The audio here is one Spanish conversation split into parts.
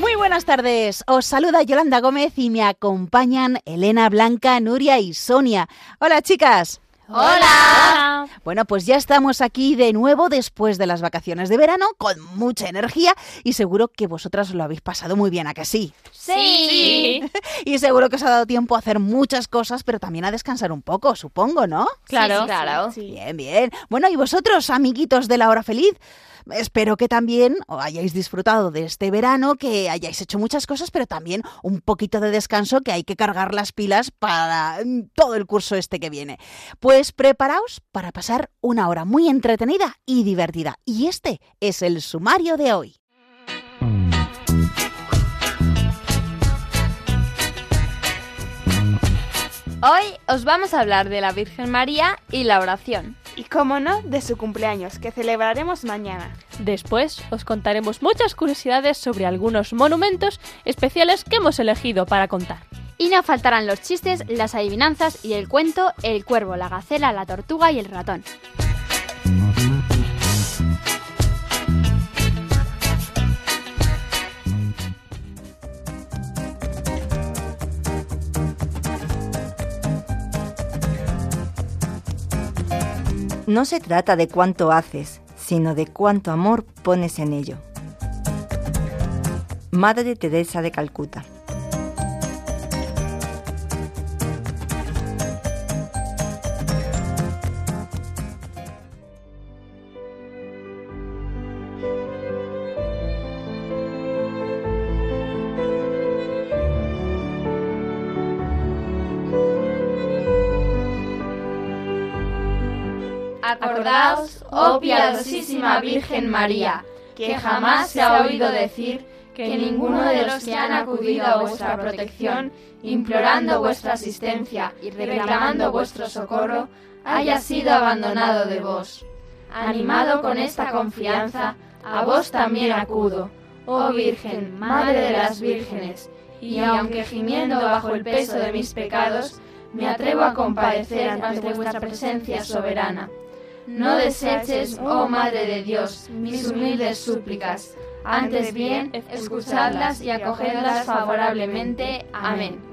Muy buenas tardes. Os saluda Yolanda Gómez y me acompañan Elena, Blanca, Nuria y Sonia. Hola, chicas. Hola. Bueno, pues ya estamos aquí de nuevo después de las vacaciones de verano con mucha energía y seguro que vosotras lo habéis pasado muy bien, ¿a que sí? Sí. Y seguro que os ha dado tiempo a hacer muchas cosas, pero también a descansar un poco, supongo, ¿no? Claro, claro. Bien, bien. Bueno, y vosotros, amiguitos de la hora feliz, espero que también hayáis disfrutado de este verano, que hayáis hecho muchas cosas, pero también un poquito de descanso, que hay que cargar las pilas para mm, todo el curso este que viene. Pues preparaos para pasar una hora muy entretenida y divertida. Y este es el sumario de hoy. Hoy os vamos a hablar de la Virgen María y la oración. Y como no, de su cumpleaños, que celebraremos mañana. Después os contaremos muchas curiosidades sobre algunos monumentos especiales que hemos elegido para contar. Y no faltarán los chistes, las adivinanzas y el cuento El cuervo, la gacela, la tortuga y el ratón. No se trata de cuánto haces, sino de cuánto amor pones en ello. Madre Teresa de Calcuta. Virgen María, que jamás se ha oído decir que ninguno de los que han acudido a vuestra protección, implorando vuestra asistencia y reclamando vuestro socorro, haya sido abandonado de vos. Animado con esta confianza, a vos también acudo, oh Virgen, Madre de las Vírgenes, y aunque gimiendo bajo el peso de mis pecados, me atrevo a compadecer ante vuestra presencia soberana. No deseches, oh Madre de Dios, mis humildes súplicas, antes bien, escuchadlas y acogedlas favorablemente. Amén.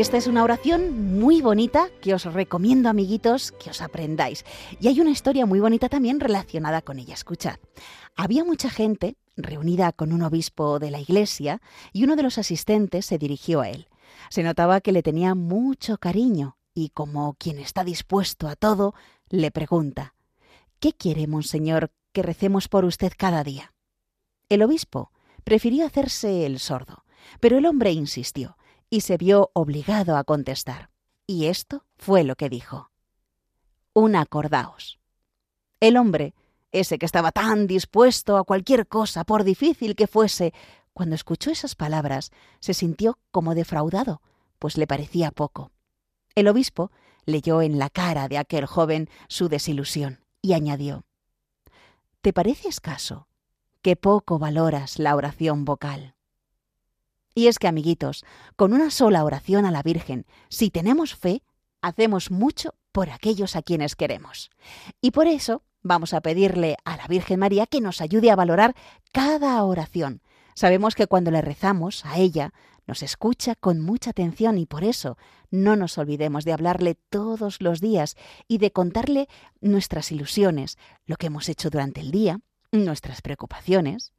Esta es una oración muy bonita que os recomiendo, amiguitos, que os aprendáis. Y hay una historia muy bonita también relacionada con ella. Escuchad. Había mucha gente reunida con un obispo de la iglesia y uno de los asistentes se dirigió a él. Se notaba que le tenía mucho cariño y como quien está dispuesto a todo, le pregunta, ¿Qué quiere, monseñor, que recemos por usted cada día? El obispo prefirió hacerse el sordo, pero el hombre insistió y se vio obligado a contestar. Y esto fue lo que dijo. Un acordaos. El hombre, ese que estaba tan dispuesto a cualquier cosa, por difícil que fuese, cuando escuchó esas palabras, se sintió como defraudado, pues le parecía poco. El obispo leyó en la cara de aquel joven su desilusión y añadió ¿Te parece escaso que poco valoras la oración vocal? Y es que, amiguitos, con una sola oración a la Virgen, si tenemos fe, hacemos mucho por aquellos a quienes queremos. Y por eso vamos a pedirle a la Virgen María que nos ayude a valorar cada oración. Sabemos que cuando le rezamos a ella, nos escucha con mucha atención y por eso no nos olvidemos de hablarle todos los días y de contarle nuestras ilusiones, lo que hemos hecho durante el día, nuestras preocupaciones.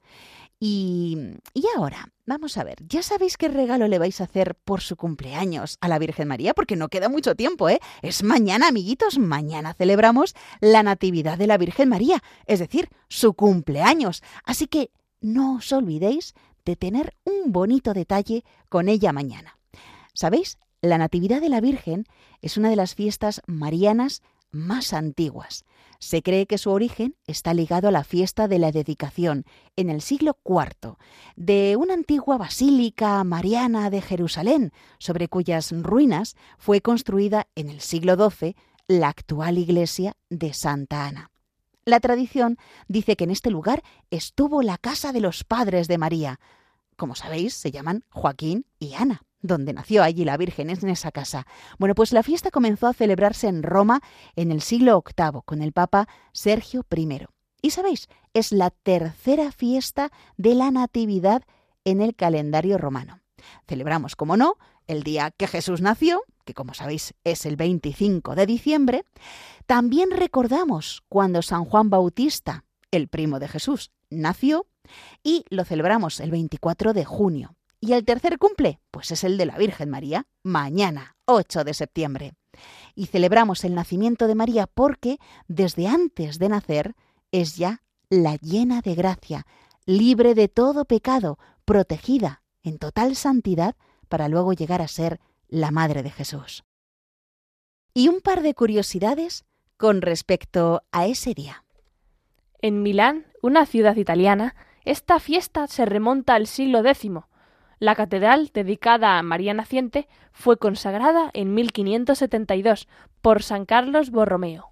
Y, y ahora, vamos a ver, ¿ya sabéis qué regalo le vais a hacer por su cumpleaños a la Virgen María? Porque no queda mucho tiempo, ¿eh? Es mañana, amiguitos, mañana celebramos la Natividad de la Virgen María, es decir, su cumpleaños. Así que no os olvidéis de tener un bonito detalle con ella mañana. ¿Sabéis? La Natividad de la Virgen es una de las fiestas marianas más antiguas. Se cree que su origen está ligado a la fiesta de la dedicación en el siglo IV de una antigua basílica mariana de Jerusalén, sobre cuyas ruinas fue construida en el siglo XII la actual iglesia de Santa Ana. La tradición dice que en este lugar estuvo la casa de los padres de María. Como sabéis, se llaman Joaquín y Ana donde nació allí la Virgen, es en esa casa. Bueno, pues la fiesta comenzó a celebrarse en Roma en el siglo VIII con el Papa Sergio I. Y sabéis, es la tercera fiesta de la Natividad en el calendario romano. Celebramos, como no, el día que Jesús nació, que como sabéis es el 25 de diciembre. También recordamos cuando San Juan Bautista, el primo de Jesús, nació y lo celebramos el 24 de junio. Y el tercer cumple, pues es el de la Virgen María, mañana, 8 de septiembre. Y celebramos el nacimiento de María porque desde antes de nacer es ya la llena de gracia, libre de todo pecado, protegida en total santidad para luego llegar a ser la Madre de Jesús. Y un par de curiosidades con respecto a ese día. En Milán, una ciudad italiana, esta fiesta se remonta al siglo X, la catedral, dedicada a María Naciente, fue consagrada en 1572 por San Carlos Borromeo.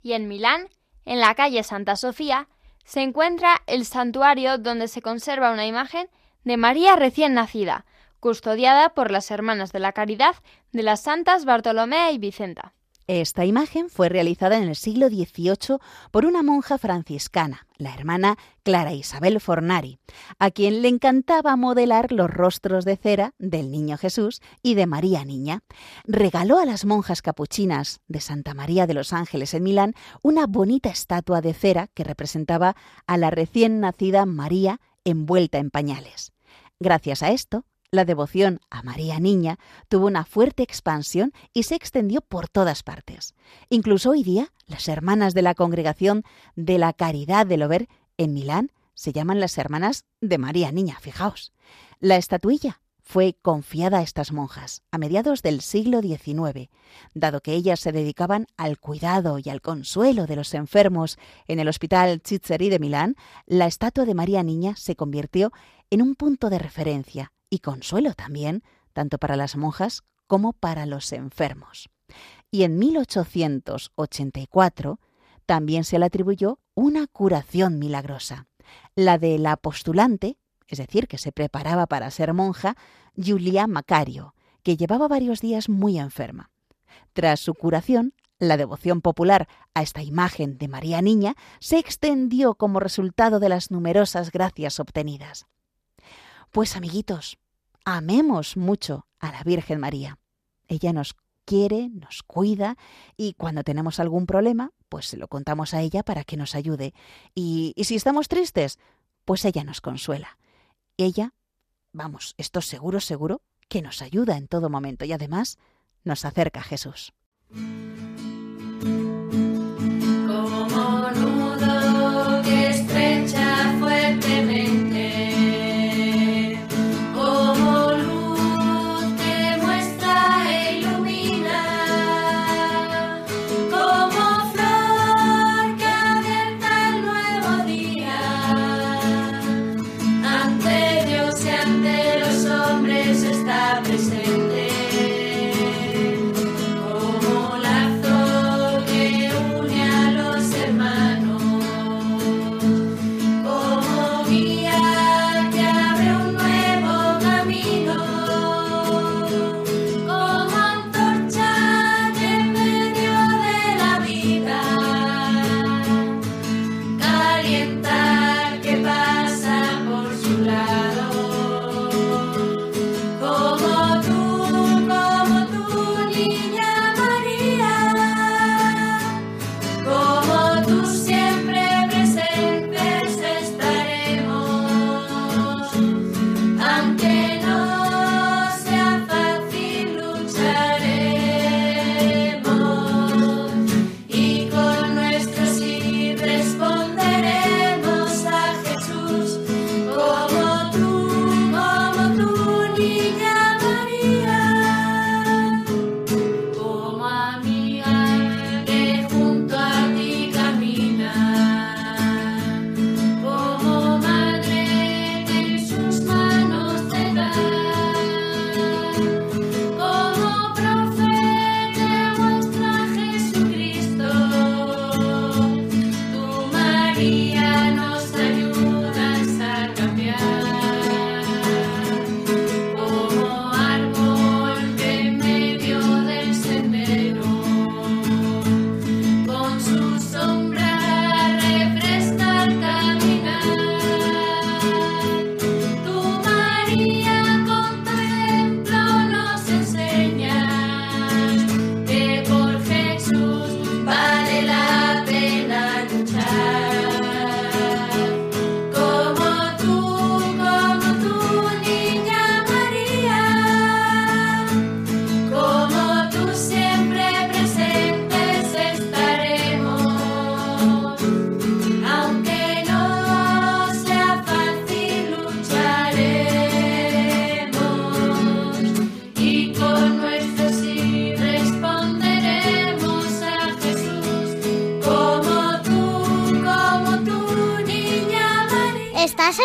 Y en Milán, en la calle Santa Sofía, se encuentra el santuario donde se conserva una imagen de María recién nacida, custodiada por las Hermanas de la Caridad de las Santas Bartolomea y Vicenta. Esta imagen fue realizada en el siglo XVIII por una monja franciscana, la hermana Clara Isabel Fornari, a quien le encantaba modelar los rostros de cera del Niño Jesús y de María Niña. Regaló a las monjas capuchinas de Santa María de los Ángeles en Milán una bonita estatua de cera que representaba a la recién nacida María envuelta en pañales. Gracias a esto, la devoción a María Niña tuvo una fuerte expansión y se extendió por todas partes. Incluso hoy día, las hermanas de la Congregación de la Caridad del Over en Milán se llaman las hermanas de María Niña, fijaos. La estatuilla fue confiada a estas monjas a mediados del siglo XIX, dado que ellas se dedicaban al cuidado y al consuelo de los enfermos en el Hospital Chizzeri de Milán, la estatua de María Niña se convirtió en un punto de referencia y consuelo también, tanto para las monjas como para los enfermos. Y en 1884 también se le atribuyó una curación milagrosa, la de la postulante, es decir, que se preparaba para ser monja, Julia Macario, que llevaba varios días muy enferma. Tras su curación, la devoción popular a esta imagen de María Niña se extendió como resultado de las numerosas gracias obtenidas. Pues amiguitos, amemos mucho a la Virgen María. Ella nos quiere, nos cuida y cuando tenemos algún problema, pues se lo contamos a ella para que nos ayude. Y, y si estamos tristes, pues ella nos consuela. Ella, vamos, esto seguro, seguro, que nos ayuda en todo momento y además nos acerca a Jesús.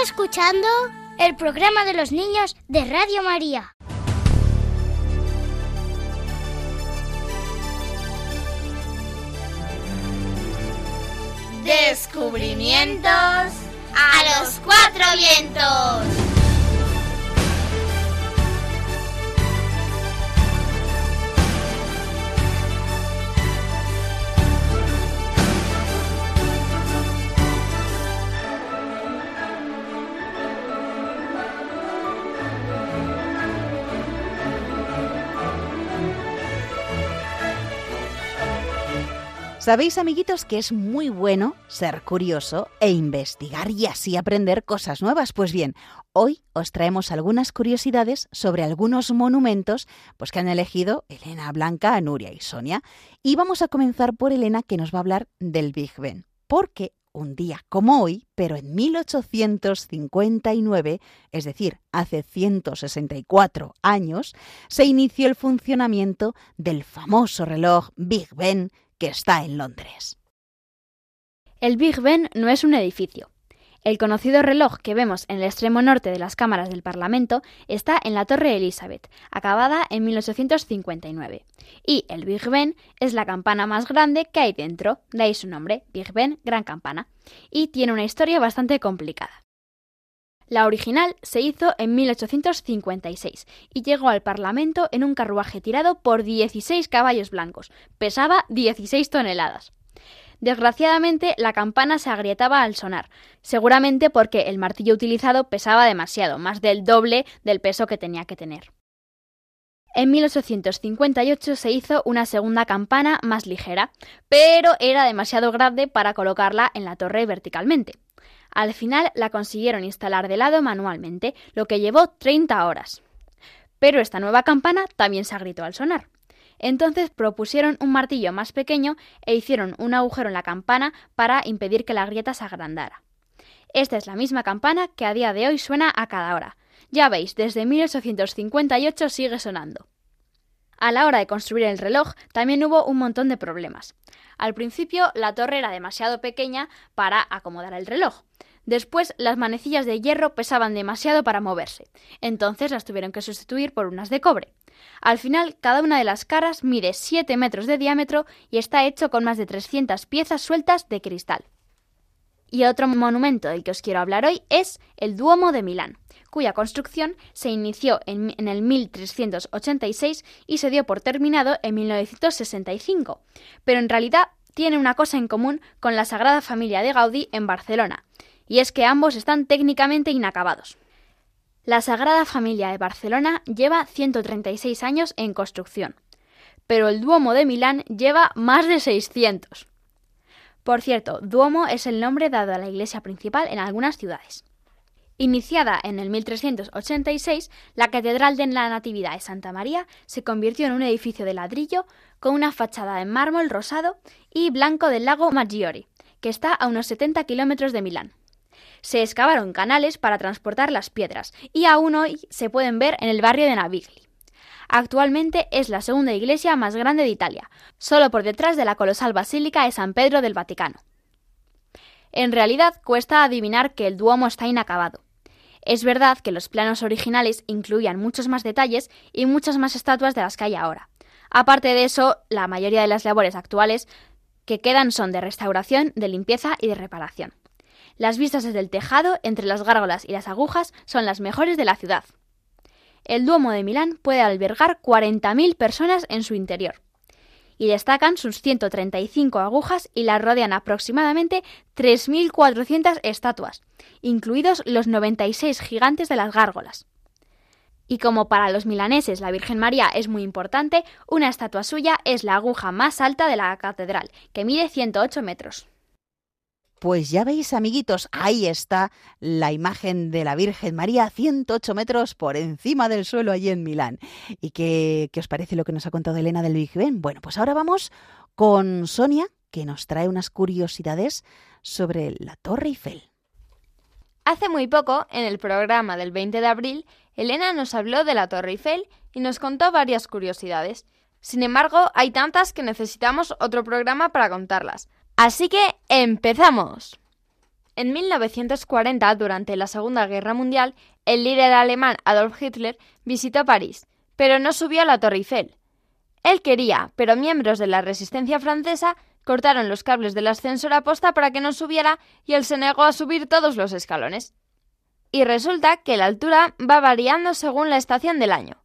Escuchando el programa de los niños de Radio María. Descubrimientos a los cuatro vientos. Sabéis, amiguitos, que es muy bueno ser curioso e investigar y así aprender cosas nuevas. Pues bien, hoy os traemos algunas curiosidades sobre algunos monumentos pues, que han elegido Elena, Blanca, Nuria y Sonia. Y vamos a comenzar por Elena, que nos va a hablar del Big Ben. Porque un día como hoy, pero en 1859, es decir, hace 164 años, se inició el funcionamiento del famoso reloj Big Ben que está en Londres. El Big Ben no es un edificio. El conocido reloj que vemos en el extremo norte de las cámaras del Parlamento está en la Torre Elizabeth, acabada en 1859. Y el Big Ben es la campana más grande que hay dentro, de ahí su nombre, Big Ben, Gran Campana, y tiene una historia bastante complicada. La original se hizo en 1856 y llegó al Parlamento en un carruaje tirado por 16 caballos blancos. Pesaba 16 toneladas. Desgraciadamente, la campana se agrietaba al sonar, seguramente porque el martillo utilizado pesaba demasiado, más del doble del peso que tenía que tener. En 1858 se hizo una segunda campana más ligera, pero era demasiado grande para colocarla en la torre verticalmente. Al final la consiguieron instalar de lado manualmente, lo que llevó 30 horas. Pero esta nueva campana también se agritó al sonar. Entonces propusieron un martillo más pequeño e hicieron un agujero en la campana para impedir que la grieta se agrandara. Esta es la misma campana que a día de hoy suena a cada hora. Ya veis, desde 1858 sigue sonando. A la hora de construir el reloj también hubo un montón de problemas. Al principio la torre era demasiado pequeña para acomodar el reloj. Después las manecillas de hierro pesaban demasiado para moverse, entonces las tuvieron que sustituir por unas de cobre. Al final, cada una de las caras mide 7 metros de diámetro y está hecho con más de 300 piezas sueltas de cristal. Y otro monumento del que os quiero hablar hoy es el Duomo de Milán, cuya construcción se inició en, en, el 1386 y se dio por terminado en 1965, pero en realidad tiene una cosa en común con la Sagrada Familia de Gaudí en Barcelona, y es que ambos están técnicamente inacabados. La Sagrada Familia de Barcelona lleva 136 años en construcción, pero el Duomo de Milán lleva más de 600. Por cierto, Duomo es el nombre dado a la iglesia principal en algunas ciudades. Iniciada en el 1386, la Catedral de la Natividad de Santa María se convirtió en un edificio de ladrillo con una fachada en mármol rosado y blanco del lago Maggiore, que está a unos 70 kilómetros de Milán se excavaron canales para transportar las piedras y aún hoy se pueden ver en el barrio de Navigli. Actualmente es la segunda iglesia más grande de Italia, solo por detrás de la colosal Basílica de San Pedro del Vaticano. En realidad cuesta adivinar que el Duomo está inacabado. Es verdad que los planos originales incluían muchos más detalles y muchas más estatuas de las que hay ahora. Aparte de eso, la mayoría de las labores actuales que quedan son de restauración, de limpieza y de reparación. Las vistas desde el tejado, entre las gárgolas y las agujas, son las mejores de la ciudad. El Duomo de Milán puede albergar 40.000 personas en su interior. Y destacan sus 135 agujas y la rodean aproximadamente 3.400 estatuas, incluidos los 96 gigantes de las gárgolas. Y como para los milaneses la Virgen María es muy importante, una estatua suya es la aguja más alta de la catedral, que mide 108 metros. Pues ya veis, amiguitos, ahí está la imagen de la Virgen María, 108 metros por encima del suelo allí en Milán. ¿Y qué, qué os parece lo que nos ha contado Elena del Big Ben? Bueno, pues ahora vamos con Sonia, que nos trae unas curiosidades sobre la Torre Eiffel. Hace muy poco, en el programa del 20 de abril, Elena nos habló de la Torre Eiffel y nos contó varias curiosidades. Sin embargo, hay tantas que necesitamos otro programa para contarlas. Así que empezamos. En 1940, durante la Segunda Guerra Mundial, el líder alemán Adolf Hitler visitó París, pero no subió a la Torre Eiffel. Él quería, pero miembros de la resistencia francesa cortaron los cables del ascensor a posta para que no subiera y él se negó a subir todos los escalones. Y resulta que la altura va variando según la estación del año.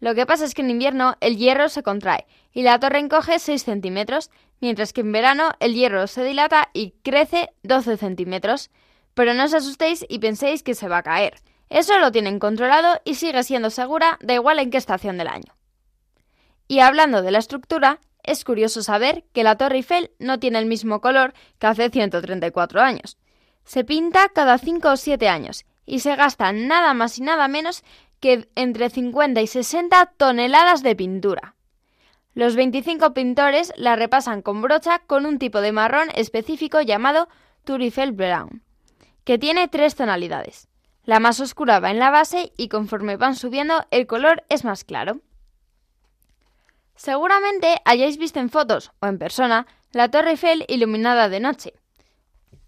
Lo que pasa es que en invierno el hierro se contrae y la torre encoge 6 centímetros, mientras que en verano el hierro se dilata y crece 12 centímetros. Pero no os asustéis y penséis que se va a caer. Eso lo tienen controlado y sigue siendo segura, da igual en qué estación del año. Y hablando de la estructura, es curioso saber que la Torre Eiffel no tiene el mismo color que hace 134 años. Se pinta cada 5 o 7 años y se gasta nada más y nada menos que entre 50 y 60 toneladas de pintura. Los 25 pintores la repasan con brocha con un tipo de marrón específico llamado Turifel Brown, que tiene tres tonalidades. La más oscura va en la base y conforme van subiendo el color es más claro. Seguramente hayáis visto en fotos o en persona la Torre Eiffel iluminada de noche.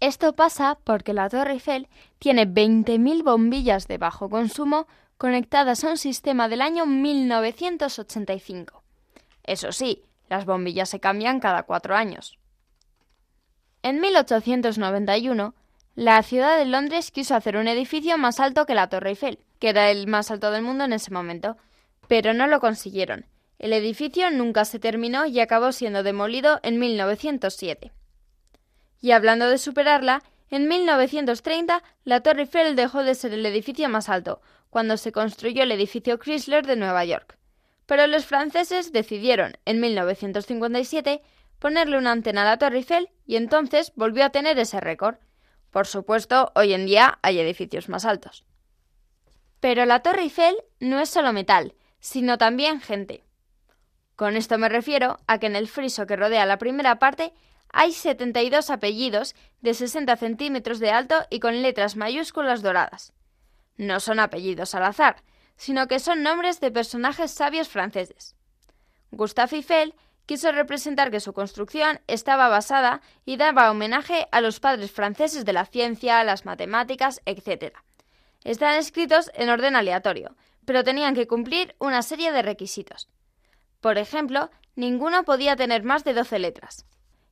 Esto pasa porque la Torre Eiffel tiene 20.000 bombillas de bajo consumo conectadas a un sistema del año 1985. Eso sí, las bombillas se cambian cada cuatro años. En 1891, la ciudad de Londres quiso hacer un edificio más alto que la Torre Eiffel, que era el más alto del mundo en ese momento, pero no lo consiguieron. El edificio nunca se terminó y acabó siendo demolido en 1907. Y hablando de superarla, en 1930 la Torre Eiffel dejó de ser el edificio más alto, cuando se construyó el edificio Chrysler de Nueva York. Pero los franceses decidieron, en 1957, ponerle una antena a la Torre Eiffel y entonces volvió a tener ese récord. Por supuesto, hoy en día hay edificios más altos. Pero la Torre Eiffel no es solo metal, sino también gente. Con esto me refiero a que en el friso que rodea la primera parte hay 72 apellidos de 60 centímetros de alto y con letras mayúsculas doradas. No son apellidos al azar, sino que son nombres de personajes sabios franceses. Gustave Eiffel quiso representar que su construcción estaba basada y daba homenaje a los padres franceses de la ciencia, las matemáticas, etc. Están escritos en orden aleatorio, pero tenían que cumplir una serie de requisitos. Por ejemplo, ninguno podía tener más de 12 letras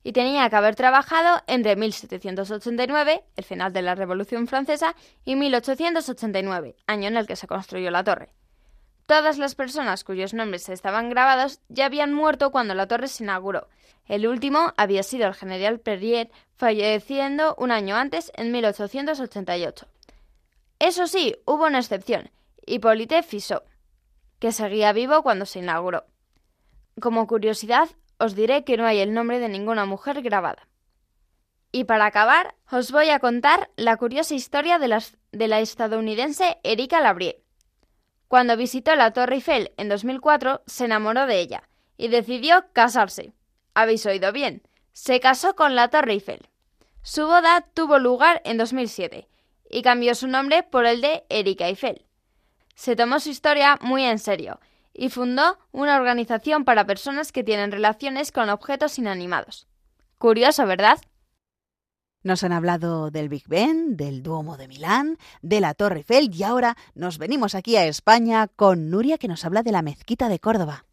y tenía que haber trabajado entre 1789, el final de la Revolución Francesa, y 1889, año en el que se construyó la torre. Todas las personas cuyos nombres estaban grabados ya habían muerto cuando la torre se inauguró. El último había sido el general Perrier, falleciendo un año antes, en 1888. Eso sí, hubo una excepción, Hippolyte Fichot, que seguía vivo cuando se inauguró. Como curiosidad, os diré que no hay el nombre de ninguna mujer grabada. Y para acabar, os voy a contar la curiosa historia de la, de la estadounidense Erika Labrie. Cuando visitó la Torre Eiffel en 2004, se enamoró de ella y decidió casarse. Habéis oído bien, se casó con la Torre Eiffel. Su boda tuvo lugar en 2007 y cambió su nombre por el de Erika Eiffel. Se tomó su historia muy en serio y fundó una organización para personas que tienen relaciones con objetos inanimados. Curioso, ¿verdad? Nos han hablado del Big Ben, del Duomo de Milán, de la Torre Eiffel y ahora nos venimos aquí a España con Nuria que nos habla de la mezquita de Córdoba.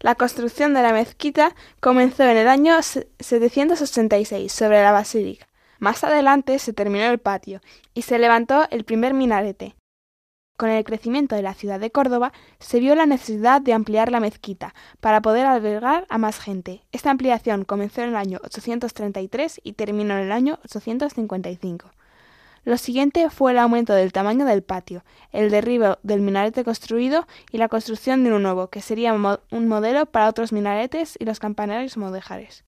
La construcción de la mezquita comenzó en el año 786 sobre la basílica. Más adelante se terminó el patio y se levantó el primer minarete. Con el crecimiento de la ciudad de Córdoba, se vio la necesidad de ampliar la mezquita para poder albergar a más gente. Esta ampliación comenzó en el año 833 y terminó en el año 855. Lo siguiente fue el aumento del tamaño del patio, el derribo del minarete construido y la construcción de uno nuevo, que sería un modelo para otros minaretes y los campanarios mudéjares.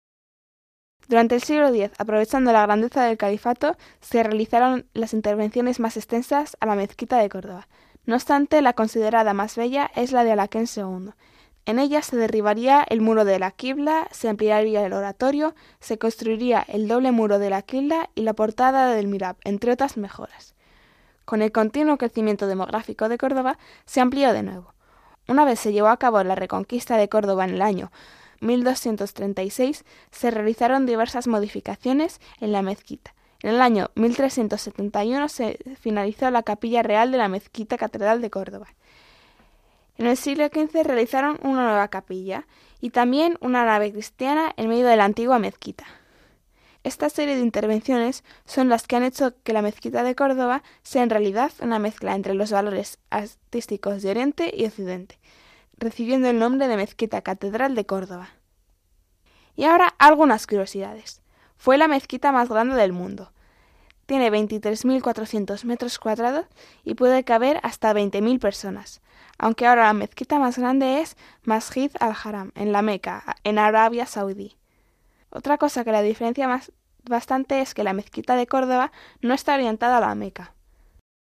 Durante el siglo X, aprovechando la grandeza del califato, se realizaron las intervenciones más extensas a la mezquita de Córdoba. No obstante, la considerada más bella es la de Alaquén II. En ella se derribaría el muro de la quibla, se ampliaría el oratorio, se construiría el doble muro de la quibla y la portada del mirab, entre otras mejoras. Con el continuo crecimiento demográfico de Córdoba, se amplió de nuevo. Una vez se llevó a cabo la reconquista de Córdoba en el año 1236 se realizaron diversas modificaciones en la mezquita. En el año 1371 se finalizó la capilla real de la mezquita catedral de Córdoba. En el siglo XV realizaron una nueva capilla y también una nave cristiana en medio de la antigua mezquita. Esta serie de intervenciones son las que han hecho que la mezquita de Córdoba sea en realidad una mezcla entre los valores artísticos de Oriente y Occidente, recibiendo el nombre de Mezquita Catedral de Córdoba. Y ahora algunas curiosidades. Fue la mezquita más grande del mundo. Tiene 23.400 metros cuadrados y puede caber hasta 20.000 personas, aunque ahora la mezquita más grande es Masjid al-Haram, en la Meca, en Arabia Saudí. Otra cosa que la diferencia más bastante es que la mezquita de Córdoba no está orientada a la Meca.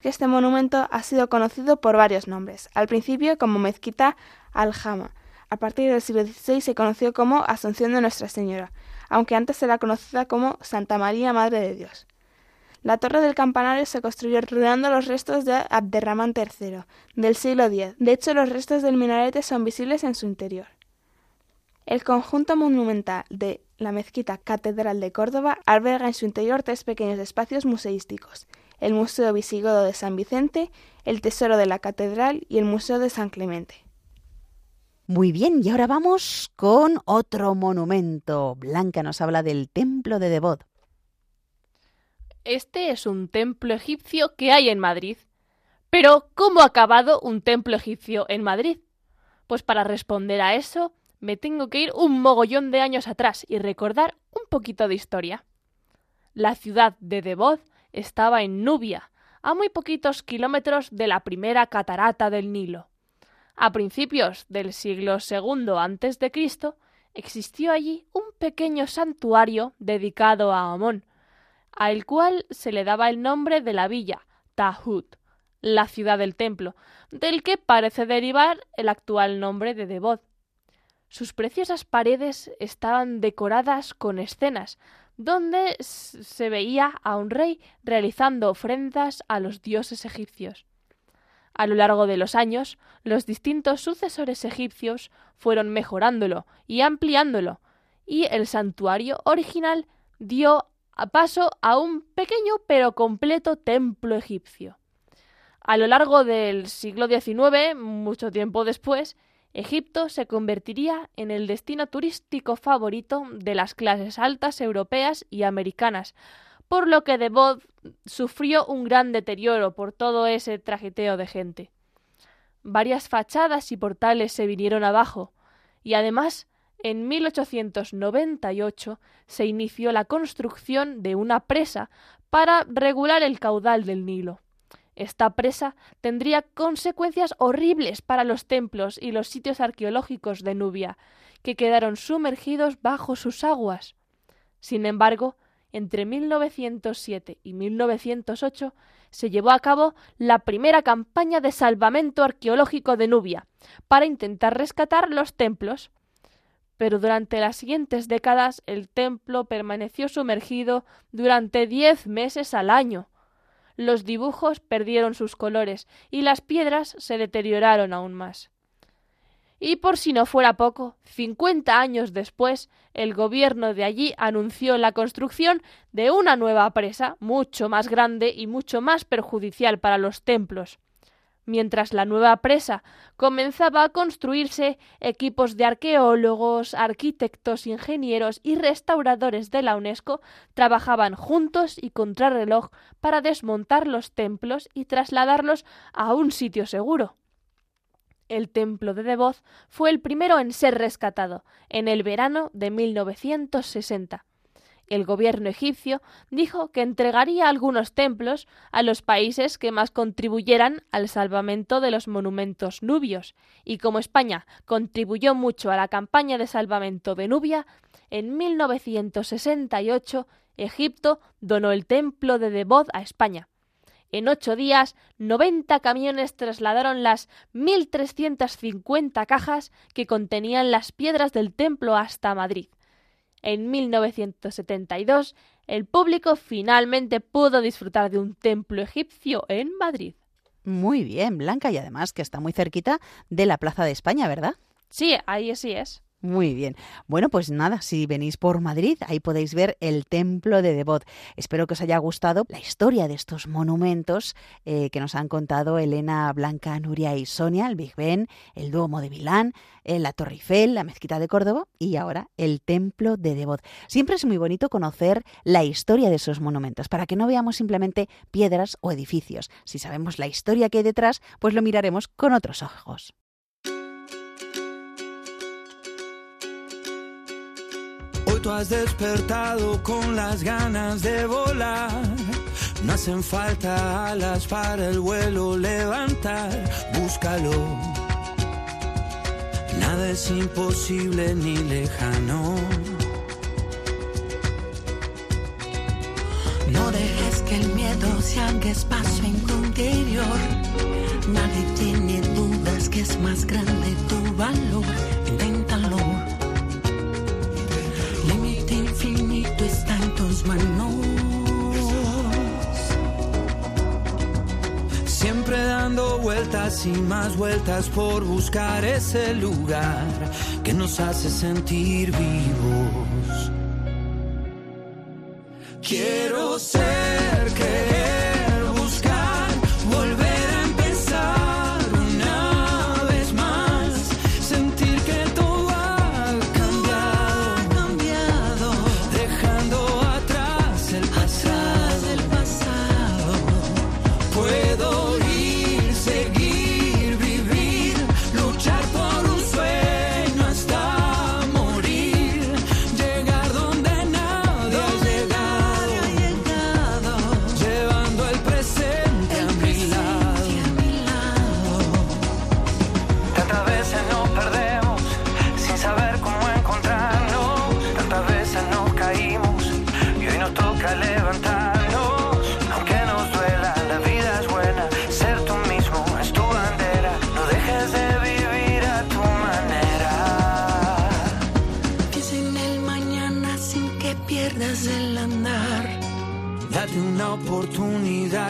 Este monumento ha sido conocido por varios nombres, al principio como Mezquita al-Jama, a partir del siglo XVI se conoció como Asunción de Nuestra Señora, aunque antes era conocida como Santa María Madre de Dios. La torre del campanario se construyó rodeando los restos de Abderramán III, del siglo X. De hecho, los restos del minarete son visibles en su interior. El conjunto monumental de la mezquita Catedral de Córdoba alberga en su interior tres pequeños espacios museísticos, el Museo Visigodo de San Vicente, el Tesoro de la Catedral y el Museo de San Clemente. Muy bien, y ahora vamos con otro monumento. Blanca nos habla del Templo de Devot. Este es un templo egipcio que hay en Madrid. Pero, ¿cómo ha acabado un templo egipcio en Madrid? Pues para responder a eso, me tengo que ir un mogollón de años atrás y recordar un poquito de historia. La ciudad de Devot estaba en Nubia, a muy poquitos kilómetros de la primera catarata del Nilo. A principios del siglo II Cristo existió allí un pequeño santuario dedicado a Amón, al cual se le daba el nombre de la villa Tahut, la ciudad del templo, del que parece derivar el actual nombre de Devot. Sus preciosas paredes estaban decoradas con escenas, donde se veía a un rey realizando ofrendas a los dioses egipcios. A lo largo de los años, los distintos sucesores egipcios fueron mejorándolo y ampliándolo, y el santuario original dio paso a un pequeño pero completo templo egipcio. A lo largo del siglo XIX, mucho tiempo después, Egipto se convertiría en el destino turístico favorito de las clases altas europeas y americanas, por lo que Devot sufrió un gran deterioro por todo ese trajeteo de gente. Varias fachadas y portales se vinieron abajo, y además en 1898 se inició la construcción de una presa para regular el caudal del Nilo. Esta presa tendría consecuencias horribles para los templos y los sitios arqueológicos de Nubia, que quedaron sumergidos bajo sus aguas. Sin embargo, entre 1907 y 1908 se llevó a cabo la primera campaña de salvamento arqueológico de Nubia para intentar rescatar los templos. Pero durante las siguientes décadas el templo permaneció sumergido durante diez meses al año, los dibujos perdieron sus colores y las piedras se deterioraron aún más. Y por si no fuera poco, cincuenta años después, el gobierno de allí anunció la construcción de una nueva presa, mucho más grande y mucho más perjudicial para los templos. Mientras la nueva presa comenzaba a construirse, equipos de arqueólogos, arquitectos, ingenieros y restauradores de la UNESCO trabajaban juntos y contrarreloj para desmontar los templos y trasladarlos a un sitio seguro. El templo de Devot fue el primero en ser rescatado, en el verano de 1960 el gobierno egipcio dijo que entregaría algunos templos a los países que más contribuyeran al salvamento de los monumentos nubios, y como España contribuyó mucho a la campaña de salvamento de Nubia, en 1968 Egipto donó el templo de Devot a España. En ocho días, 90 camiones trasladaron las 1.350 cajas que contenían las piedras del templo hasta Madrid en 1972, el público finalmente pudo disfrutar de un templo egipcio en Madrid. Muy bien, Blanca, y además que está muy cerquita de la Plaza de España, ¿verdad? Sí, ahí sí es. Muy bien. Bueno, pues nada, si venís por Madrid, ahí podéis ver el templo de Devot. Espero que os haya gustado la historia de estos monumentos eh, que nos han contado Elena, Blanca, Nuria y Sonia, el Big Ben, el Duomo de Milán, eh, la Torre Eiffel, la Mezquita de Córdoba y ahora el templo de Devot. Siempre es muy bonito conocer la historia de esos monumentos para que no veamos simplemente piedras o edificios. Si sabemos la historia que hay detrás, pues lo miraremos con otros ojos. Has despertado con las ganas de volar. No hacen falta alas para el vuelo levantar. Búscalo. Nada es imposible ni lejano. No dejes que el miedo se haga espacio en tu interior. Nadie tiene dudas que es más grande tu valor. Manos. Siempre dando vueltas y más vueltas por buscar ese lugar que nos hace sentir vivos. Quiero ser, creer,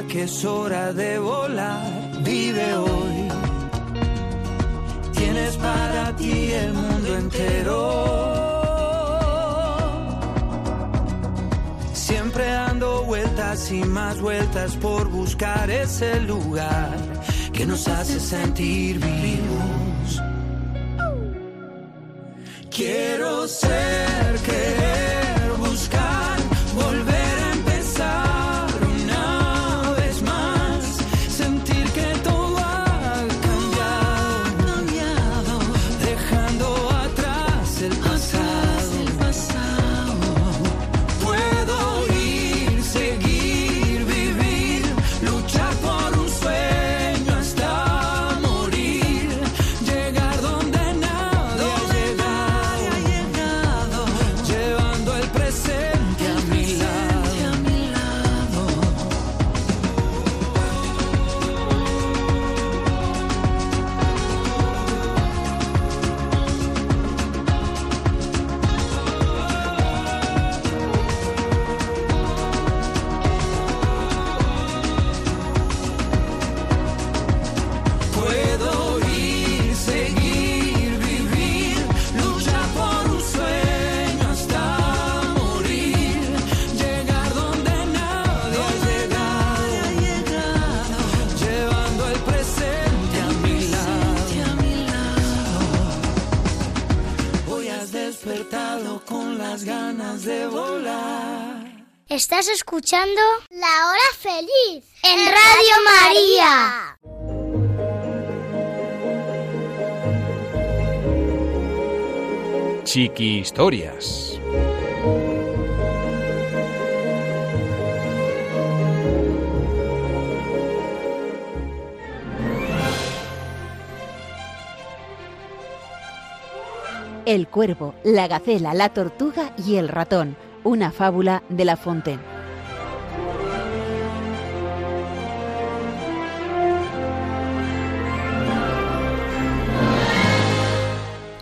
que es hora de volar. Vive hoy. Tienes para ti el mundo entero. Siempre dando vueltas y más vueltas por buscar ese lugar que nos hace sentir vivos. Quiero ser, Estás escuchando La Hora Feliz en Radio María. Chiqui Historias. El cuervo, la gacela, la tortuga y el ratón. Una fábula de La Fontaine.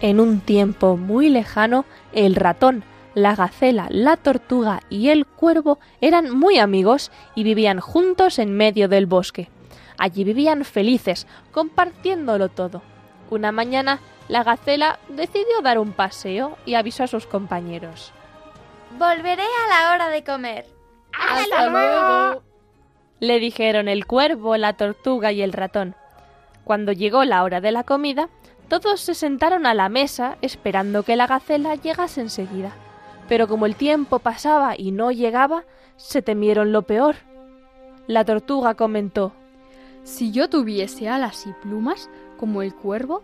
En un tiempo muy lejano, el ratón, la gacela, la tortuga y el cuervo eran muy amigos y vivían juntos en medio del bosque. Allí vivían felices, compartiéndolo todo. Una mañana, La gacela decidió dar un paseo y avisó a sus compañeros. Volveré a la hora de comer. ¡Hasta luego! Le dijeron el cuervo, la tortuga y el ratón. Cuando llegó la hora de la comida, todos se sentaron a la mesa esperando que la gacela llegase enseguida. Pero como el tiempo pasaba y no llegaba, se temieron lo peor. La tortuga comentó Si yo tuviese alas y plumas, como el cuervo,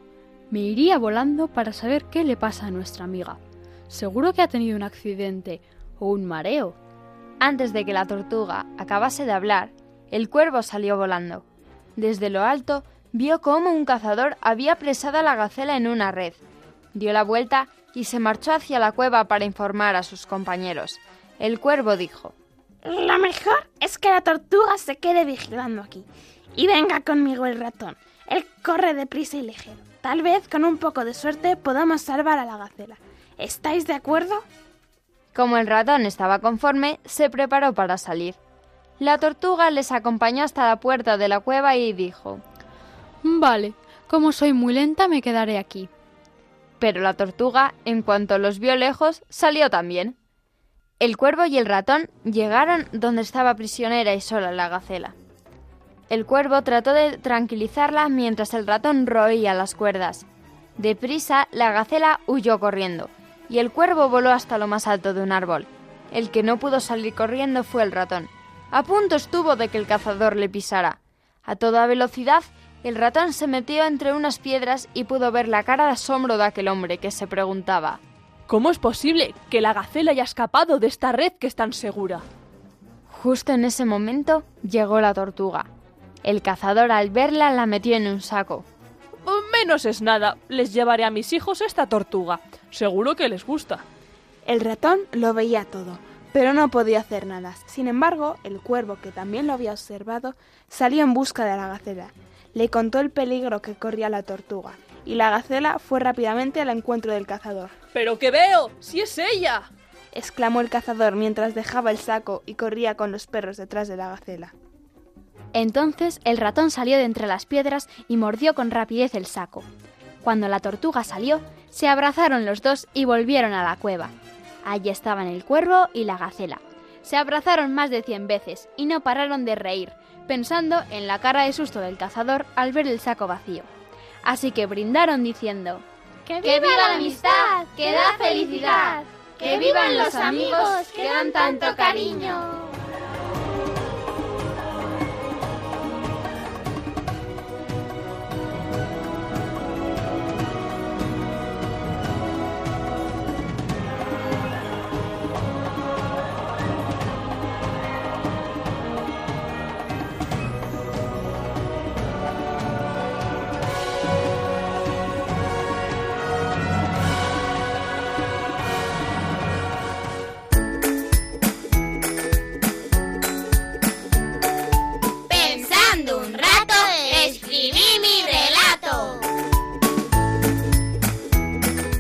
me iría volando para saber qué le pasa a nuestra amiga. Seguro que ha tenido un accidente o un mareo. Antes de que la tortuga acabase de hablar, el cuervo salió volando. Desde lo alto vio cómo un cazador había presado a la gacela en una red. Dio la vuelta y se marchó hacia la cueva para informar a sus compañeros. El cuervo dijo Lo mejor es que la tortuga se quede vigilando aquí. Y venga conmigo el ratón. Él corre deprisa y ligero. Tal vez con un poco de suerte podamos salvar a la gacela. ¿Estáis de acuerdo? Como el ratón estaba conforme, se preparó para salir. La tortuga les acompañó hasta la puerta de la cueva y dijo Vale, como soy muy lenta me quedaré aquí. Pero la tortuga, en cuanto los vio lejos, salió también. El cuervo y el ratón llegaron donde estaba prisionera y sola la gacela. El cuervo trató de tranquilizarla mientras el ratón roía las cuerdas. Deprisa, la gacela huyó corriendo, y el cuervo voló hasta lo más alto de un árbol. El que no pudo salir corriendo fue el ratón. A punto estuvo de que el cazador le pisara. A toda velocidad, el ratón se metió entre unas piedras y pudo ver la cara de asombro de aquel hombre que se preguntaba ¿Cómo es posible que la gacela haya escapado de esta red que es tan segura? Justo en ese momento llegó la tortuga. El cazador al verla la metió en un saco. Menos es nada, les llevaré a mis hijos esta tortuga. Seguro que les gusta. El ratón lo veía todo, pero no podía hacer nada. Sin embargo, el cuervo, que también lo había observado, salió en busca de la gacela. Le contó el peligro que corría la tortuga, y la gacela fue rápidamente al encuentro del cazador. ¡Pero qué veo! ¡Si es ella! exclamó el cazador mientras dejaba el saco y corría con los perros detrás de la gacela. Entonces el ratón salió de entre las piedras y mordió con rapidez el saco. Cuando la tortuga salió, se abrazaron los dos y volvieron a la cueva. Allí estaban el cuervo y la gacela. Se abrazaron más de cien veces y no pararon de reír, pensando en la cara de susto del cazador al ver el saco vacío. Así que brindaron diciendo ¡Que viva la amistad, que da felicidad! ¡Que vivan los amigos que dan tanto cariño!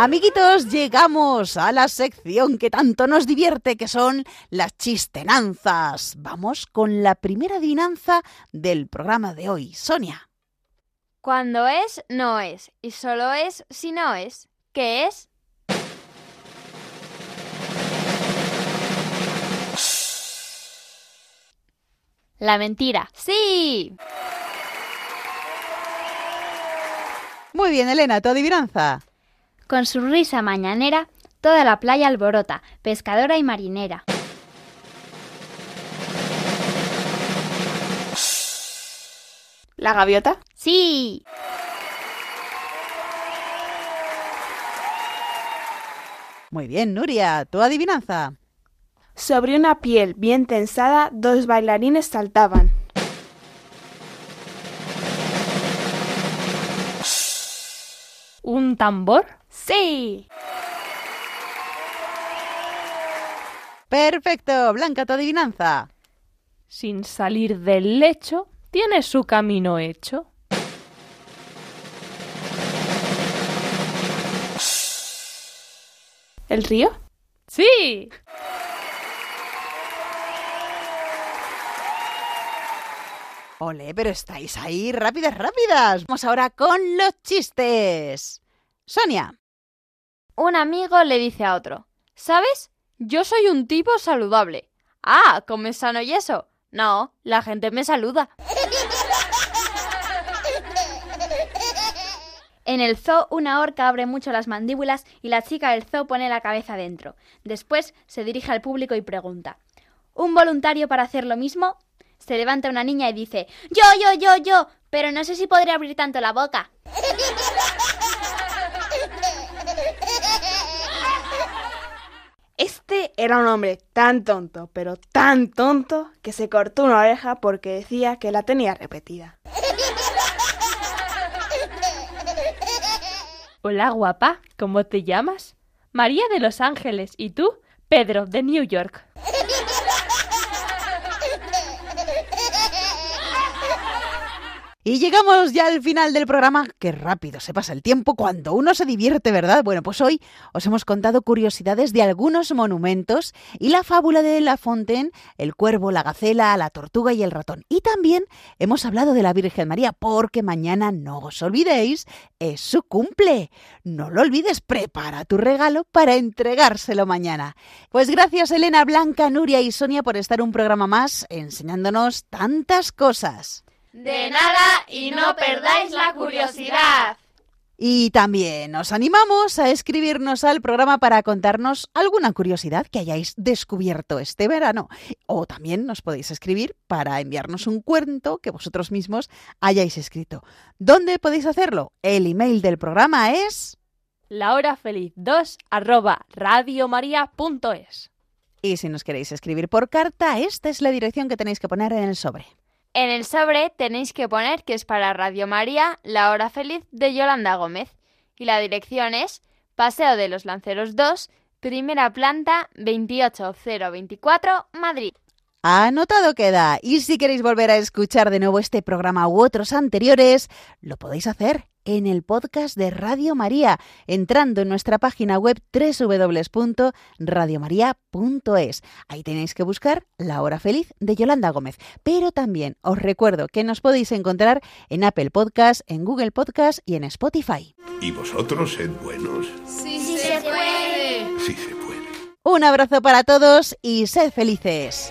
Amiguitos, llegamos a la sección que tanto nos divierte, que son las chistenanzas. Vamos con la primera adivinanza del programa de hoy. Sonia. Cuando es, no es. Y solo es si no es. ¿Qué es? La mentira. Sí. Muy bien, Elena, tu adivinanza. Con su risa mañanera, toda la playa alborota, pescadora y marinera. ¿La gaviota? Sí. Muy bien, Nuria, tu adivinanza. Sobre una piel bien tensada, dos bailarines saltaban. ¿Un tambor? Sí. Perfecto, Blanca, tu adivinanza. Sin salir del lecho, tiene su camino hecho. ¿El río? Sí. Ole, pero estáis ahí rápidas, rápidas. Vamos ahora con los chistes. Sonia. Un amigo le dice a otro, ¿sabes? Yo soy un tipo saludable. Ah, ¿comes sano y eso? No, la gente me saluda. En el zoo, una orca abre mucho las mandíbulas y la chica del zoo pone la cabeza dentro. Después se dirige al público y pregunta: ¿Un voluntario para hacer lo mismo? Se levanta una niña y dice: Yo, yo, yo, yo, pero no sé si podré abrir tanto la boca. Este era un hombre tan tonto, pero tan tonto, que se cortó una oreja porque decía que la tenía repetida. Hola, guapa. ¿Cómo te llamas? María de Los Ángeles. ¿Y tú? Pedro, de New York. Y llegamos ya al final del programa. Qué rápido se pasa el tiempo cuando uno se divierte, ¿verdad? Bueno, pues hoy os hemos contado curiosidades de algunos monumentos y la fábula de La Fontaine, el cuervo, la gacela, la tortuga y el ratón. Y también hemos hablado de la Virgen María, porque mañana, no os olvidéis, es su cumple. No lo olvides, prepara tu regalo para entregárselo mañana. Pues gracias Elena, Blanca, Nuria y Sonia por estar un programa más enseñándonos tantas cosas. De nada y no perdáis la curiosidad. Y también os animamos a escribirnos al programa para contarnos alguna curiosidad que hayáis descubierto este verano. O también nos podéis escribir para enviarnos un cuento que vosotros mismos hayáis escrito. ¿Dónde podéis hacerlo? El email del programa es... La hora feliz 2 arroba radiomaria.es. Y si nos queréis escribir por carta, esta es la dirección que tenéis que poner en el sobre. En el sobre tenéis que poner que es para Radio María, La Hora Feliz de Yolanda Gómez. Y la dirección es Paseo de los Lanceros 2, primera planta 28024, Madrid. Anotado queda. Y si queréis volver a escuchar de nuevo este programa u otros anteriores, lo podéis hacer en el podcast de Radio María, entrando en nuestra página web www.radiomaria.es. Ahí tenéis que buscar La Hora Feliz de Yolanda Gómez. Pero también os recuerdo que nos podéis encontrar en Apple Podcast, en Google Podcast y en Spotify. ¿Y vosotros sed buenos? Sí, sí se puede. Sí se puede. Un abrazo para todos y sed felices.